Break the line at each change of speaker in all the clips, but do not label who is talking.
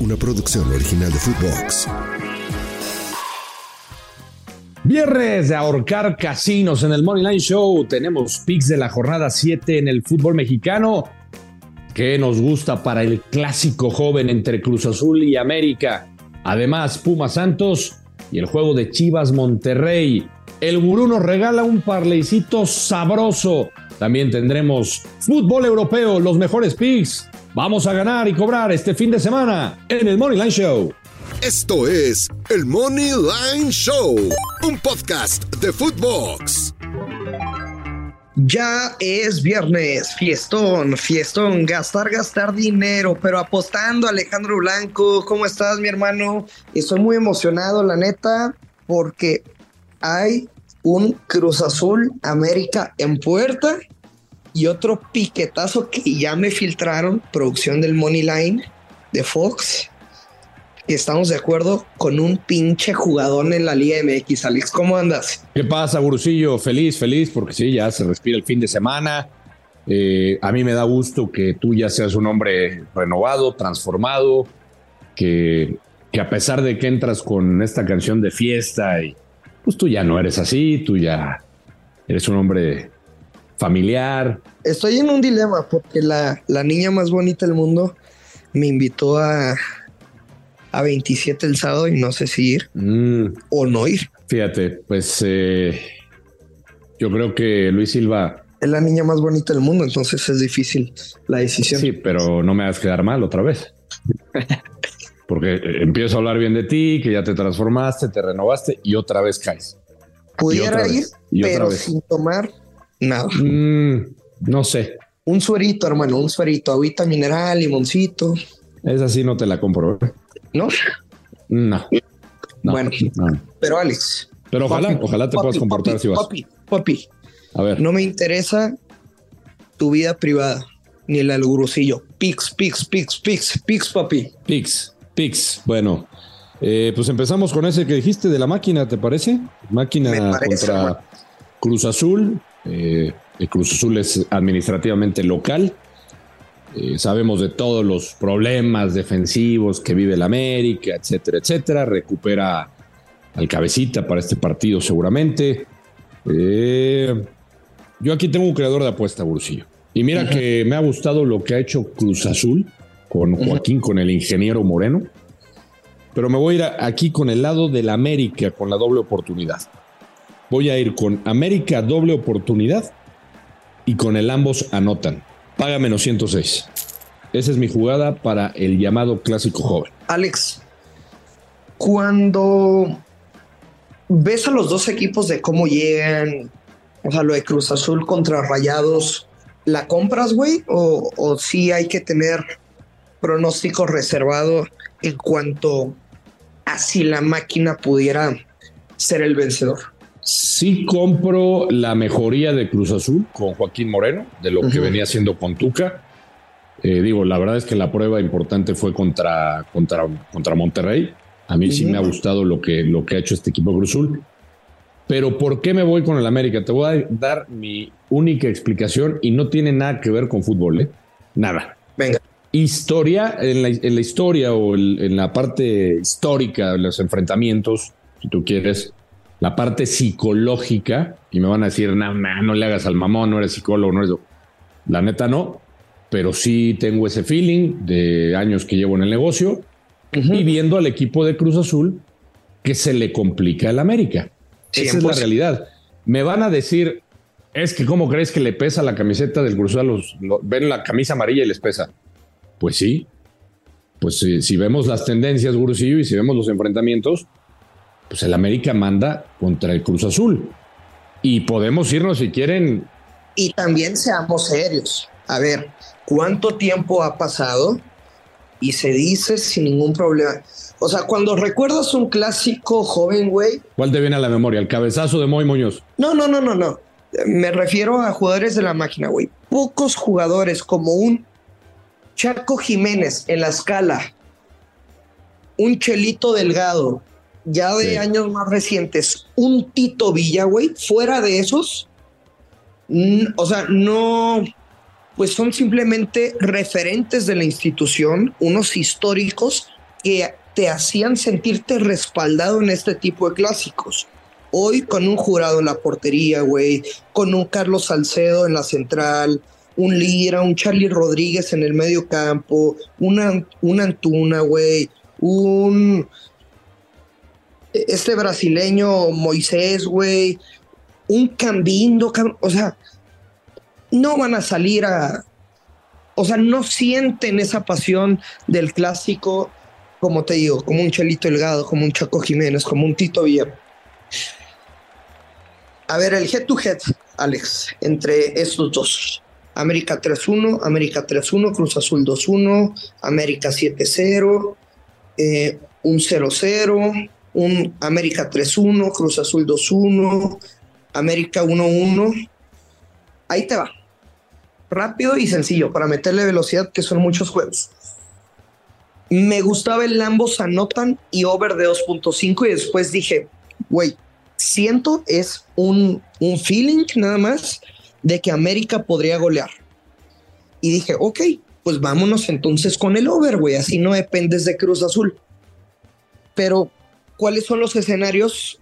una producción original de Footbox.
Viernes de ahorcar casinos en el Money Line Show. Tenemos picks de la jornada 7 en el fútbol mexicano. que nos gusta para el clásico joven entre Cruz Azul y América? Además, Puma Santos y el juego de Chivas Monterrey. El gurú nos regala un parleycito sabroso. También tendremos fútbol europeo, los mejores picks. Vamos a ganar y cobrar este fin de semana en el Money Line Show.
Esto es el Money Line Show, un podcast de Footbox.
Ya es viernes, fiestón, fiestón, gastar, gastar dinero, pero apostando Alejandro Blanco. ¿Cómo estás, mi hermano? Estoy muy emocionado, la neta, porque hay un Cruz Azul América en puerta y otro piquetazo que ya me filtraron, producción del Money Line de Fox. Y estamos de acuerdo con un pinche jugador en la Liga MX. Alex, ¿cómo andas?
¿Qué pasa, Gurusillo? Feliz, feliz, porque sí, ya se respira el fin de semana. Eh, a mí me da gusto que tú ya seas un hombre renovado, transformado, que, que a pesar de que entras con esta canción de fiesta y pues tú ya no eres así, tú ya eres un hombre familiar.
Estoy en un dilema porque la, la niña más bonita del mundo me invitó a, a 27 el sábado y no sé si ir
Mm,
o no ir.
fíjate, pues eh, yo creo que Luis Silva,
Es la niña más bonita del mundo, entonces es difícil la decisión.
sí, pero no me hagas quedar mal otra vez. Porque eh, empiezo a hablar bien de ti, que ya te transformaste, te renovaste y otra vez caes.
Pudiera ir,
vez,
pero sin tomar nada.
Mm, no sé,
Un suerito, hermano, un suerito, agüita mineral, limoncito,
esa sí no te la compro. ¿eh?
¿no?
No. no,
Bueno.
no.
Pero Alex.
Pero ojalá,
papi,
ojalá te
papi,
puedas comportar
papi,
si vas.
Papi, papi,
A ver.
no me interesa tu vida privada, ni la del gurusillo. Pix, pix, pix, pix, pix, papi.
Pix, Pix. Bueno, eh, pues empezamos con ese que dijiste de la máquina, ¿te parece? Máquina
parece,
contra
bueno.
Cruz Azul. Eh, el Cruz Azul es administrativamente local. Eh, sabemos de todos los problemas defensivos que vive el América, etcétera, etcétera. Recupera al cabecita para este partido seguramente. Eh, yo aquí tengo un creador de apuesta, Bursillo. Y mira que me ha gustado lo que ha hecho Cruz Azul con Joaquín, con el ingeniero Moreno. Pero me voy a ir aquí con el lado del América, con la doble oportunidad. Voy a ir con América doble oportunidad y con el ambos anotan. Paga menos 106. Esa es mi jugada para el llamado clásico joven.
Alex, cuando ves a los dos equipos de cómo llegan, o sea, lo de Cruz Azul contra Rayados, ¿la compras, güey? ¿O, o sí hay que tener pronóstico reservado en cuanto a si la máquina pudiera ser el vencedor?
Sí compro la mejoría de Cruz Azul con Joaquín Moreno, de lo que venía haciendo con Tuca. Eh, digo, la verdad es que la prueba importante fue contra, contra, contra Monterrey. A mí sí me ha gustado lo que, lo que ha hecho este equipo de Cruz Azul. Pero ¿por qué me voy con el América? Te voy a dar mi única explicación y no tiene nada que ver con fútbol, ¿eh? Nada.
Venga,
Historia, en la, en la historia o el- en la parte histórica de los enfrentamientos, si tú quieres, la parte psicológica, y me van a decir, no, no, no le hagas al mamón, no eres psicólogo, no eres... La neta no, pero sí tengo ese feeling de años que llevo en el negocio y viendo al equipo de Cruz Azul que se le complica el América. Esa es la
100%.
realidad. Me van a decir, es que cómo crees que le pesa la camiseta del Cruz Azul a los, lo- ven la camisa amarilla y les pesa. Pues sí. Pues si, si vemos las tendencias, Gurusillo, y si vemos los enfrentamientos, pues el América manda contra el Cruz Azul. Y podemos irnos, si quieren,
Y también seamos serios. A ver, ¿cuánto tiempo ha pasado? Y se dice sin ningún problema. O sea, cuando recuerdas un clásico joven, güey.
¿cuál te viene a la memoria? El cabezazo de Moy Muñoz.
No, no, no, no, no. Me refiero a jugadores de la máquina, güey. Pocos jugadores como un Chaco Jiménez en la escala, un Chelito Delgado, ya de
Sí.
años más recientes, un Tito Villa, güey, fuera de esos, o sea, no, pues son simplemente referentes de la institución, unos históricos que te hacían sentirte respaldado en este tipo de clásicos. Hoy con un jurado en la portería, güey, con un Carlos Salcedo en la central, un Lira, un Charlie Rodríguez en el medio campo, una, una Antuna, güey, un este brasileño Moisés, güey, un Cambindo, o sea, no van a salir a, o sea, no sienten esa pasión del clásico, como te digo, como un Chelito Delgado, como un Chaco Jiménez, como un Tito Villa. A ver, el head to head, Alex, entre estos dos. América 3-1, América 3-1, Cruz Azul 2-1, América 7-0, eh, un 0-0, un América 3-1, Cruz Azul 2-1, América 1-1. Ahí te va. Rápido y sencillo para meterle velocidad, que son muchos juegos. Me gustaba el ambos anotan y over de 2.5 y después dije, güey, siento es un, un feeling nada más de que América podría golear. Y dije, ok, pues vámonos entonces con el over, güey, así no dependes de Cruz Azul. Pero, ¿cuáles son los escenarios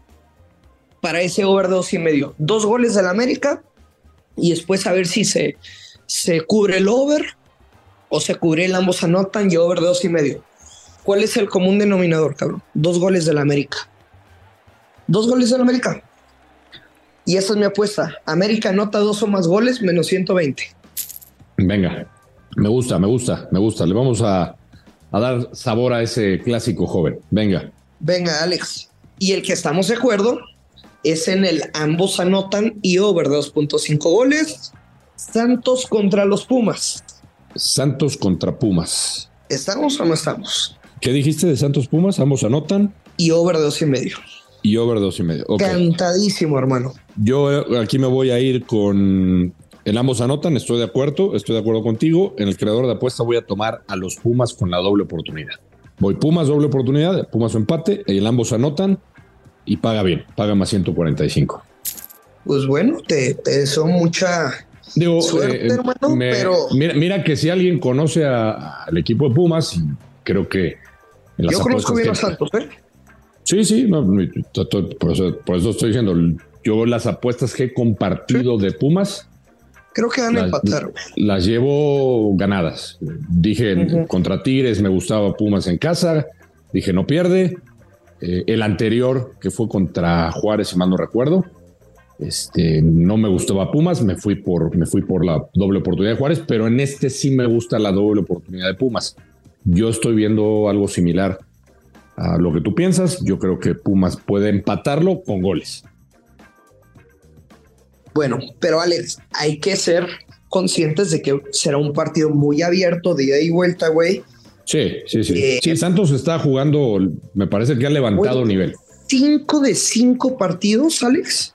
para ese over de dos y medio? Dos goles del América y después a ver si se, se cubre el over o se cubre el ambos anotan y over de dos y medio. ¿Cuál es el común denominador, cabrón? Dos goles del América. Dos goles del América. Y esa es mi apuesta. América anota dos o más goles, menos 120.
Venga, me gusta, me gusta, me gusta. Le vamos a, a dar sabor a ese clásico joven. Venga.
Venga, Alex. Y el que estamos de acuerdo es en el ambos anotan y over 2.5 goles. Santos contra los Pumas.
Santos contra Pumas.
¿Estamos o no estamos?
¿Qué dijiste de Santos Pumas? Ambos anotan.
Y over dos y medio.
Y over dos y medio.
Cantadísimo, hermano.
Yo eh, aquí me voy a ir con el ambos anotan, estoy de acuerdo, estoy de acuerdo contigo. En el creador de apuesta voy a tomar a los Pumas con la doble oportunidad. Voy Pumas, doble oportunidad, Pumas o empate, el ambos anotan y paga bien, paga más 145.
Pues bueno, te, te deseo mucha suerte, eh, hermano, pero...
Mira, que si alguien conoce al equipo de Pumas, creo que...
Yo conozco bien a Santos, ¿eh?
Sí, sí, por, eso, estoy diciendo, yo las apuestas que he compartido de Pumas,
Creo que van a empatar.
Las llevo ganadas. Dije contra Tigres me gustaba Pumas en casa. Dije no pierde. Eh, el anterior que fue contra Juárez, si mal no recuerdo, este, no me gustaba Pumas. Me fui por, me fui por la doble oportunidad de Juárez, pero en este sí me gusta la doble oportunidad de Pumas. Yo estoy viendo algo similar a lo que tú piensas. Yo creo que Pumas puede empatarlo con goles.
Bueno, pero Alex, hay que ser conscientes de que será un partido muy abierto de ida y vuelta, güey.
Sí, sí, sí. Eh, sí, Santos está jugando, me parece que ha levantado nivel.
Cinco de cinco partidos, Alex,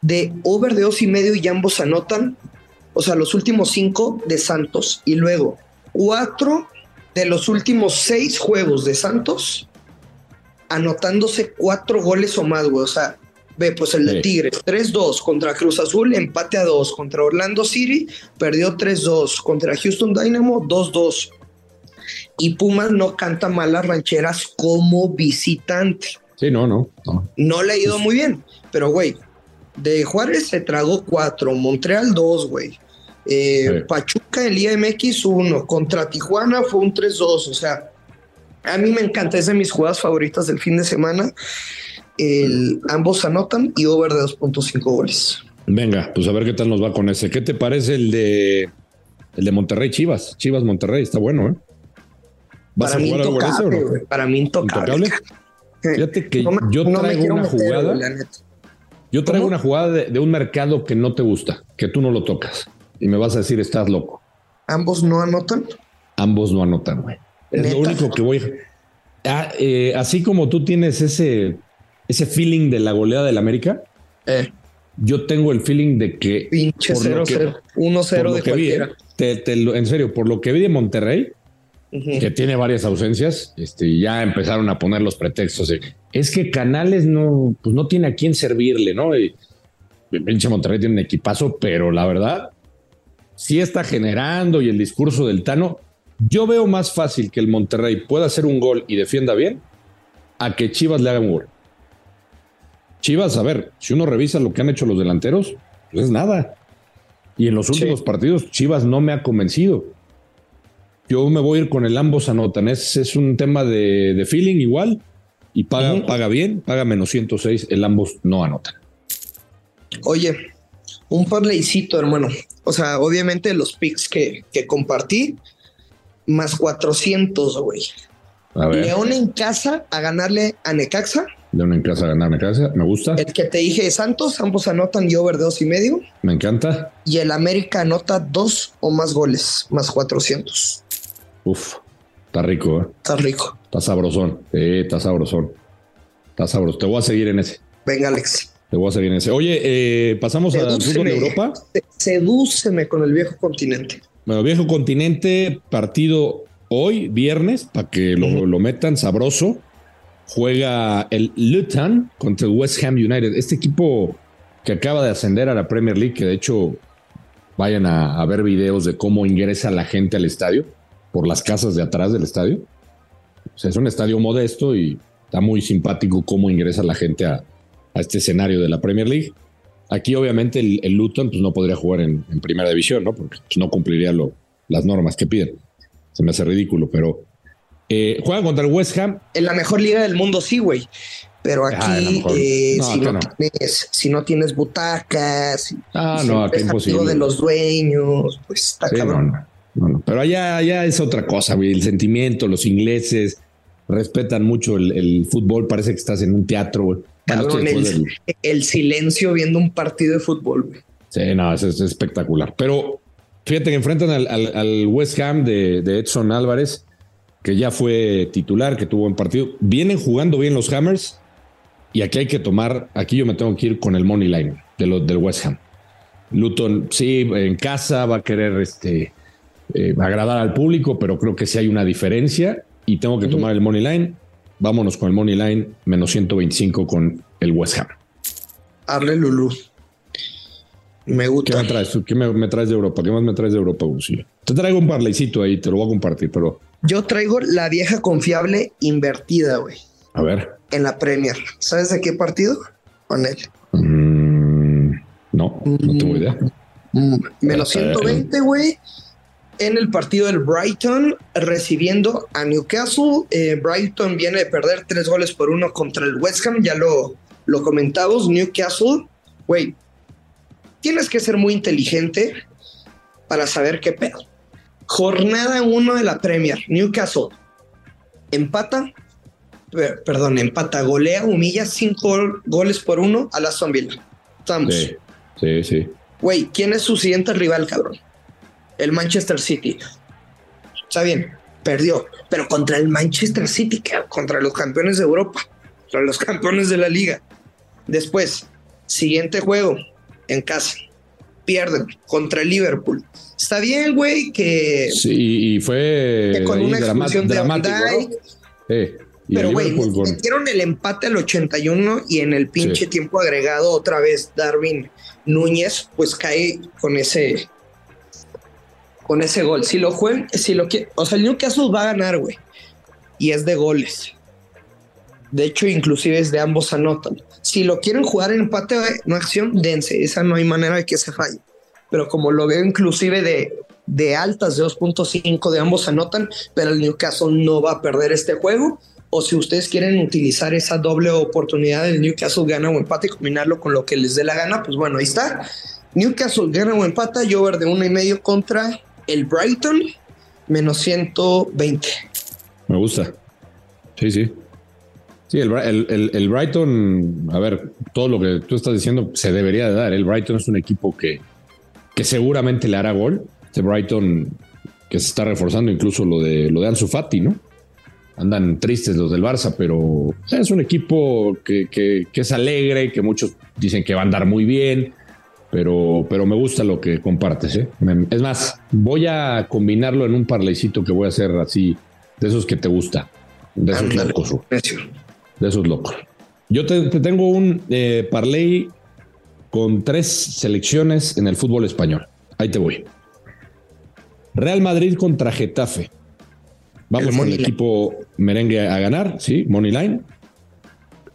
de over de dos y medio y ambos anotan. O sea, los últimos cinco de Santos. Y luego cuatro de los últimos seis juegos de Santos anotándose cuatro goles o más, güey. O sea, Ve, pues el de Tigres, 3-2 contra Cruz Azul, empate a 2 contra Orlando City, perdió 3-2 contra Houston Dynamo, 2-2. Y Pumas no canta malas rancheras como visitante.
Sí, no, no.
No, le ha ido muy bien, pero güey, de Juárez se tragó 4, Montreal 2, güey. Eh, Pachuca en Liga MX 1, contra Tijuana fue un 3-2, o sea, a mí me encanta, es de mis jugadas favoritas del fin de semana el, ambos anotan y over de 2.5 goles.
Venga, pues a ver qué tal nos va con ese. ¿Qué te parece el de el de Monterrey Chivas? Chivas Monterrey, está bueno, ¿eh?
¿Vas para a jugar mí intocable, Para mí intocable.
Fíjate que yo traigo una jugada. Yo traigo una jugada de, un mercado que no te gusta, que tú no lo tocas. Y me vas a decir, estás loco.
¿Ambos no anotan?
Ambos no anotan, güey. Es lo único que voy. Ah, eh, así como tú tienes ese ese feeling de la goleada del América.
Eh.
Yo tengo el feeling de que.
Pinche 0-0, 1-0 de cualquiera.
en serio, por lo que vi de Monterrey, que tiene varias ausencias, este, ya empezaron a poner los pretextos de es que Canales no, pues no tiene a quién servirle, ¿no? Y pinche Monterrey tiene un equipazo, pero la verdad, sí está generando y el discurso del Tano, Yo veo más fácil que el Monterrey pueda hacer un gol y defienda bien a que Chivas le haga un gol. Chivas, a ver, si uno revisa lo que han hecho los delanteros, pues es nada. Y en los últimos partidos, Chivas no me ha convencido. Yo me voy a ir con el ambos anotan. Es, es un tema de, feeling igual. Y paga, paga bien, paga menos 106. El ambos no anotan.
Oye, un parleycito, hermano. O sea, obviamente los picks que, que compartí, más 400, güey. León en casa a ganarle a Necaxa.
León en casa a ganar a Necaxa, me gusta.
El que te dije de Santos, ambos anotan y over dos y medio.
Me encanta.
Y el América anota dos o más goles, más 400.
Uf, está rico, ¿eh?
Está rico.
Está sabrosón. Sí, está sabrosón. Está sabroso. Te voy a seguir en ese.
Venga, Alex.
Te voy a seguir en ese. Oye, eh, pasamos al fútbol de Europa.
Sedúceme con el viejo continente.
Bueno, viejo continente, partido hoy, viernes, para que lo, metan sabroso. Juega el Luton contra el West Ham United. Este equipo que acaba de ascender a la Premier League, que de hecho vayan a, ver videos de cómo ingresa la gente al estadio por las casas de atrás del estadio. O sea, es un estadio modesto y está muy simpático cómo ingresa la gente a, este escenario de la Premier League. Aquí, obviamente, el, Luton pues, no podría jugar en, primera división, ¿no? Porque pues, no cumpliría las normas que piden se me hace ridículo, pero eh, juegan contra el West Ham.
En la mejor liga del mundo, sí, güey. Pero ah, aquí, eh, si, no Tienes, si, no Tienes, butacas,
ah, no, aquí imposible.
de los dueños, pues está cabrón.
pero allá, allá es otra cosa, güey. El sentimiento, los ingleses respetan mucho el, fútbol. Parece que estás en un teatro, güey.
Cabrón, el, silencio viendo un partido de fútbol, güey.
Sí, no, es espectacular. Pero Fíjate que enfrentan al, West Ham de, Edson Álvarez, que ya fue titular, que tuvo un partido. Vienen jugando bien los Hammers y aquí hay que tomar, aquí yo me tengo que ir con el money line de los del West Ham. Luton, sí, en casa va a querer este, eh, agradar al público, pero creo que sí hay una diferencia y tengo que tomar el money line. Vámonos con el money line menos 125 con el West Ham.
Arle Lulu. Me gusta.
¿Qué me traes? ¿Qué me, traes de Europa? ¿Qué más me traes de Europa, Busillo? Te traigo un parleycito ahí, te lo voy a compartir, pero.
Yo traigo la vieja confiable invertida, güey.
A ver.
En la Premier. ¿Sabes de qué partido? Con él.
Mm, no, no tengo idea.
Mm, menos 120, güey. En el partido del Brighton, recibiendo a Newcastle. Eh, Brighton viene de perder tres goles por uno contra el West Ham. Ya lo, lo comentamos. Newcastle, güey, tienes que ser muy inteligente para saber qué pedo. Jornada 1 de la Premier, Newcastle. Empata, perdón, empata, golea, humilla cinco goles por uno a la Villa. Estamos.
Sí, sí, sí.
Güey, ¿quién es su siguiente rival, cabrón? El Manchester City. Está bien, perdió, pero contra el Manchester City, contra los campeones de Europa, contra los campeones de la liga. Después, siguiente juego, en casa. Pierden contra el Liverpool. Está bien, güey, que.
Sí, y fue.
con una expulsión de pero, güey, metieron el empate al 81 y en el pinche tiempo agregado, otra vez Darwin Núñez, pues cae con ese. Con ese gol. Si lo juegan, si lo que. O sea, el Newcastle va a ganar, güey. Y es de goles. De hecho, inclusive es de ambos anotan. Si lo quieren jugar en empate no acción, dense. Esa no hay manera de que se falle. Pero como lo veo inclusive de, de altas de 2.5 de ambos anotan, pero el Newcastle no va a perder este juego. O si ustedes quieren utilizar esa doble oportunidad del Newcastle gana o empate y combinarlo con lo que les dé la gana, pues bueno, ahí está. Newcastle gana o empata, yo de uno y medio contra el Brighton, menos 120.
Me gusta. Sí, sí. Sí, el, Brighton, a ver, todo lo que tú estás diciendo se debería de dar. El Brighton es un equipo que, que seguramente le hará gol. Este Brighton que se está reforzando incluso lo de lo de Ansu Fati, ¿no? Andan tristes los del Barça, pero es un equipo que, que, que, es alegre, que muchos dicen que va a andar muy bien, pero, pero me gusta lo que compartes. ¿eh? Es más, voy a combinarlo en un parleycito que voy a hacer así, de esos que te gusta, de esos locos de esos locos. Yo te, tengo un eh, parlay con tres selecciones en el fútbol español. Ahí te voy. Real Madrid contra Getafe. Vamos con el equipo merengue a ganar, sí, Money Line.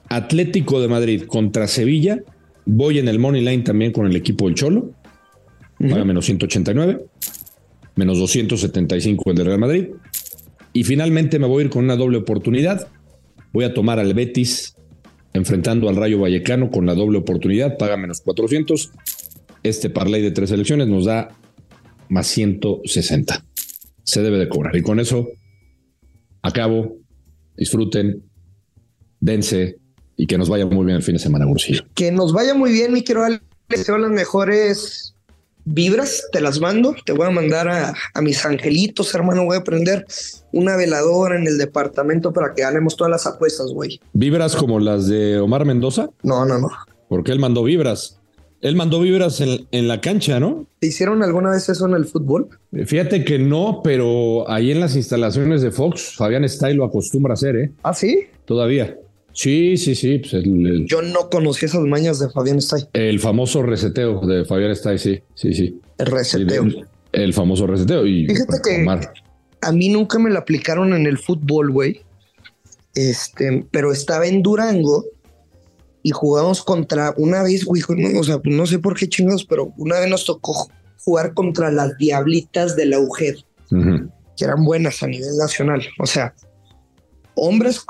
Atlético de Madrid contra Sevilla. Voy en el Money Line también con el equipo del Cholo. Paga menos 189. Menos 275 el de Real Madrid. Y finalmente me voy a ir con una doble oportunidad. Voy a tomar al Betis enfrentando al Rayo Vallecano con la doble oportunidad. Paga menos 400. Este parlay de tres selecciones nos da más 160. Se debe de cobrar. Y con eso acabo. Disfruten. Dense y que nos vaya muy bien el fin de semana, Gursillo.
Que nos vaya muy bien, mi quiero deseo las mejores vibras, te las mando, te voy a mandar a, mis angelitos, hermano, voy a prender una veladora en el departamento para que ganemos todas las apuestas, güey.
¿Vibras como las de Omar Mendoza?
No, no, no.
Porque él mandó vibras. Él mandó vibras en, en, la cancha, ¿no?
¿Te hicieron alguna vez eso en el fútbol?
Fíjate que no, pero ahí en las instalaciones de Fox, Fabián Style lo acostumbra a hacer, ¿eh?
¿Ah, sí?
Todavía. Sí, sí, sí. Pues
Yo no conocí esas mañas de Fabián Stay.
El famoso reseteo de Fabián Stay, sí, sí, sí.
El reseteo.
el famoso reseteo. Y,
Fíjate que a mí nunca me lo aplicaron en el fútbol, güey. Este, pero estaba en Durango y jugamos contra una vez, güey, o sea, no sé por qué chingados, pero una vez nos tocó jugar contra las Diablitas de la UGED, que eran buenas a nivel nacional. O sea, hombres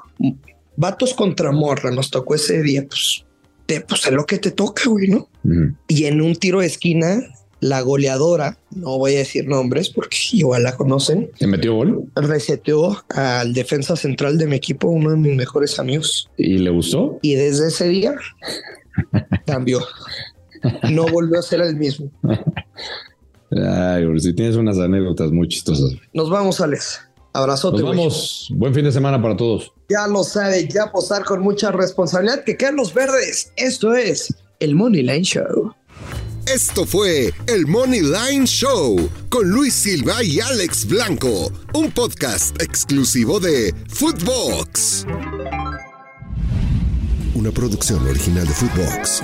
vatos contra morra, nos tocó ese día, pues, te, pues es lo que te toca, güey, ¿no? Y en un tiro de esquina, la goleadora, no voy a decir nombres porque igual la conocen.
¿Se metió gol?
Reseteó al defensa central de mi equipo, uno de mis mejores amigos.
¿Y le gustó?
Y desde ese día cambió. No volvió a ser el mismo.
Ay, si tienes unas anécdotas muy chistosas.
Nos vamos, Alex. Abrazote.
Nos vamos. Buen fin de semana para todos.
Ya lo sabe, ya posar con mucha responsabilidad que quedan los verdes. Esto es el Money Line Show.
Esto fue el Money Line Show con Luis Silva y Alex Blanco, un podcast exclusivo de Footbox. Una producción original de Footbox.